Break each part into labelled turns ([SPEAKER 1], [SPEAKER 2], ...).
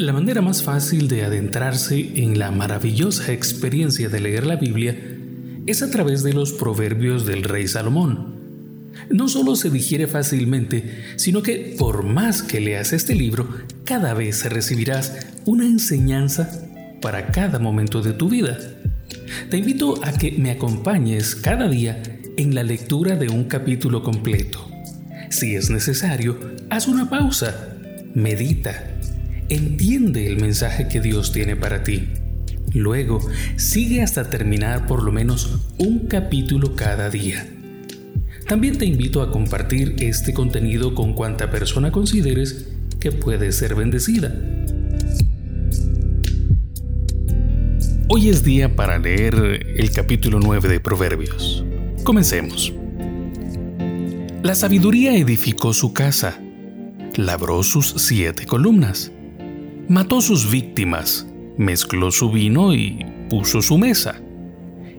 [SPEAKER 1] La manera más fácil de adentrarse en la maravillosa experiencia de leer la Biblia es a través de los proverbios del rey Salomón. No solo se digiere fácilmente, sino que por más que leas este libro, cada vez recibirás una enseñanza para cada momento de tu vida. Te invito a que me acompañes cada día en la lectura de un capítulo completo. Si es necesario, haz una pausa, medita entiende el mensaje que Dios tiene para ti. Luego, sigue hasta terminar por lo menos un capítulo cada día. También te invito a compartir este contenido con cuanta persona consideres que puede ser bendecida. Hoy es día para leer el capítulo 9 de Proverbios. Comencemos. La sabiduría edificó su casa, labró sus siete columnas mató sus víctimas, mezcló su vino y puso su mesa.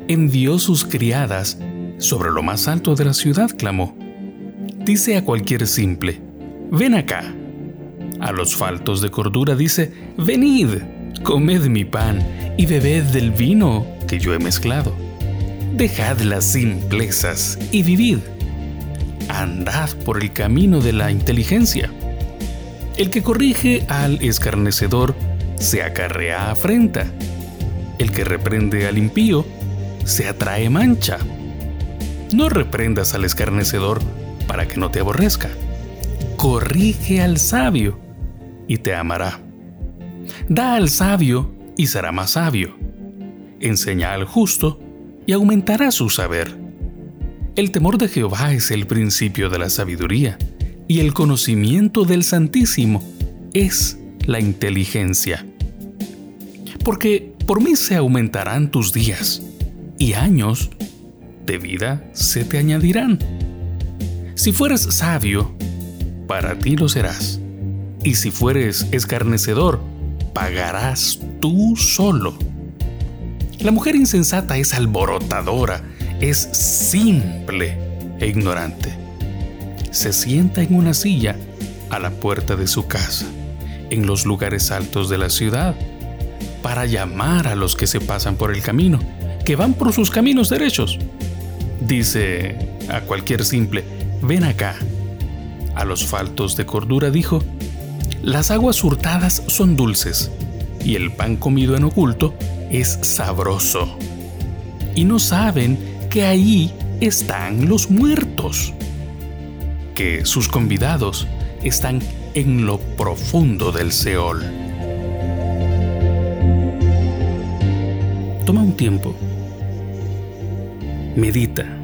[SPEAKER 1] Envió sus criadas sobre lo más alto de la ciudad, clamó. Dice a cualquier simple, ven acá. A los faltos de cordura dice, venid, comed mi pan y bebed del vino que yo he mezclado. Dejad las simplezas y vivid. Andad por el camino de la inteligencia el que corrige al escarnecedor se acarrea afrenta. El que reprende al impío se atrae mancha. No reprendas al escarnecedor para que no te aborrezca. Corrige al sabio y te amará. Da al sabio y será más sabio. Enseña al justo y aumentará su saber. El temor de Jehová es el principio de la sabiduría y el conocimiento del Santísimo es la inteligencia. Porque por mí se aumentarán tus días y años de vida se te añadirán. Si fueres sabio, para ti lo serás. Y si fueres escarnecedor, pagarás tú solo. La mujer insensata es alborotadora, es simple e ignorante se sienta en una silla a la puerta de su casa, en los lugares altos de la ciudad, para llamar a los que se pasan por el camino, que van por sus caminos derechos. Dice a cualquier simple, ven acá. A los faltos de cordura dijo, las aguas hurtadas son dulces, y el pan comido en oculto es sabroso. Y no saben que ahí están los muertos que sus convidados están en lo profundo del Seol. Toma un tiempo. Medita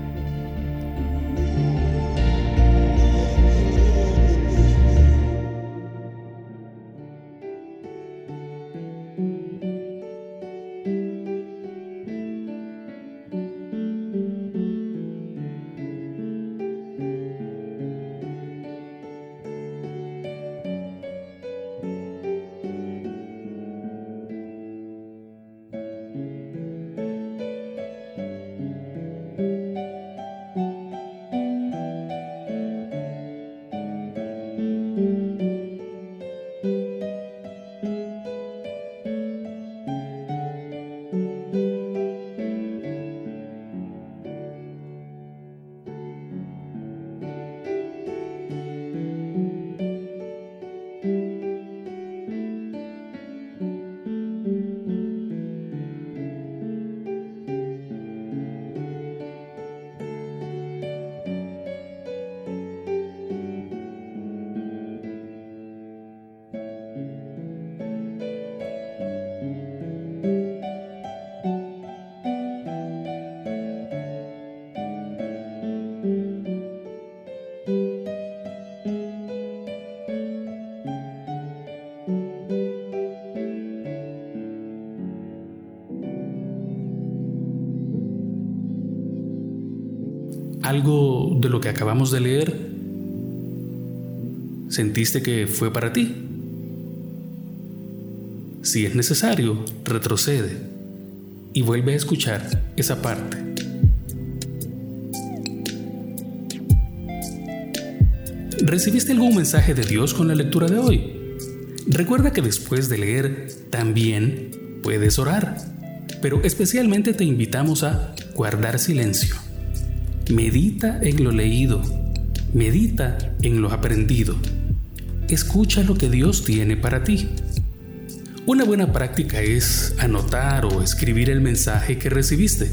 [SPEAKER 1] algo de lo que acabamos de leer sentiste que fue para ti. Si es necesario, retrocede y vuelve a escuchar esa parte. ¿Recibiste algún mensaje de Dios con la lectura de hoy? Recuerda que después de leer también puedes orar, pero especialmente te invitamos a guardar silencio. Medita en lo leído, medita en lo aprendido. Escucha lo que Dios tiene para ti. Una buena práctica es anotar o escribir el mensaje que recibiste,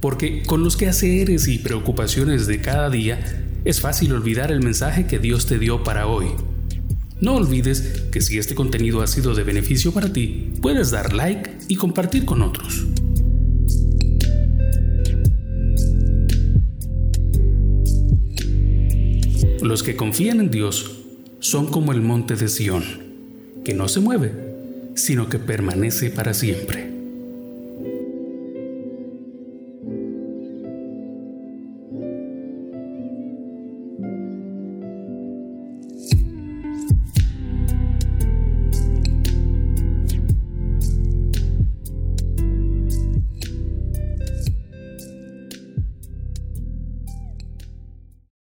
[SPEAKER 1] porque con los quehaceres y preocupaciones de cada día es fácil olvidar el mensaje que Dios te dio para hoy. No olvides que si este contenido ha sido de beneficio para ti, puedes dar like y compartir con otros. Los que confían en Dios son como el monte de Sión, que no se mueve, sino que permanece para siempre.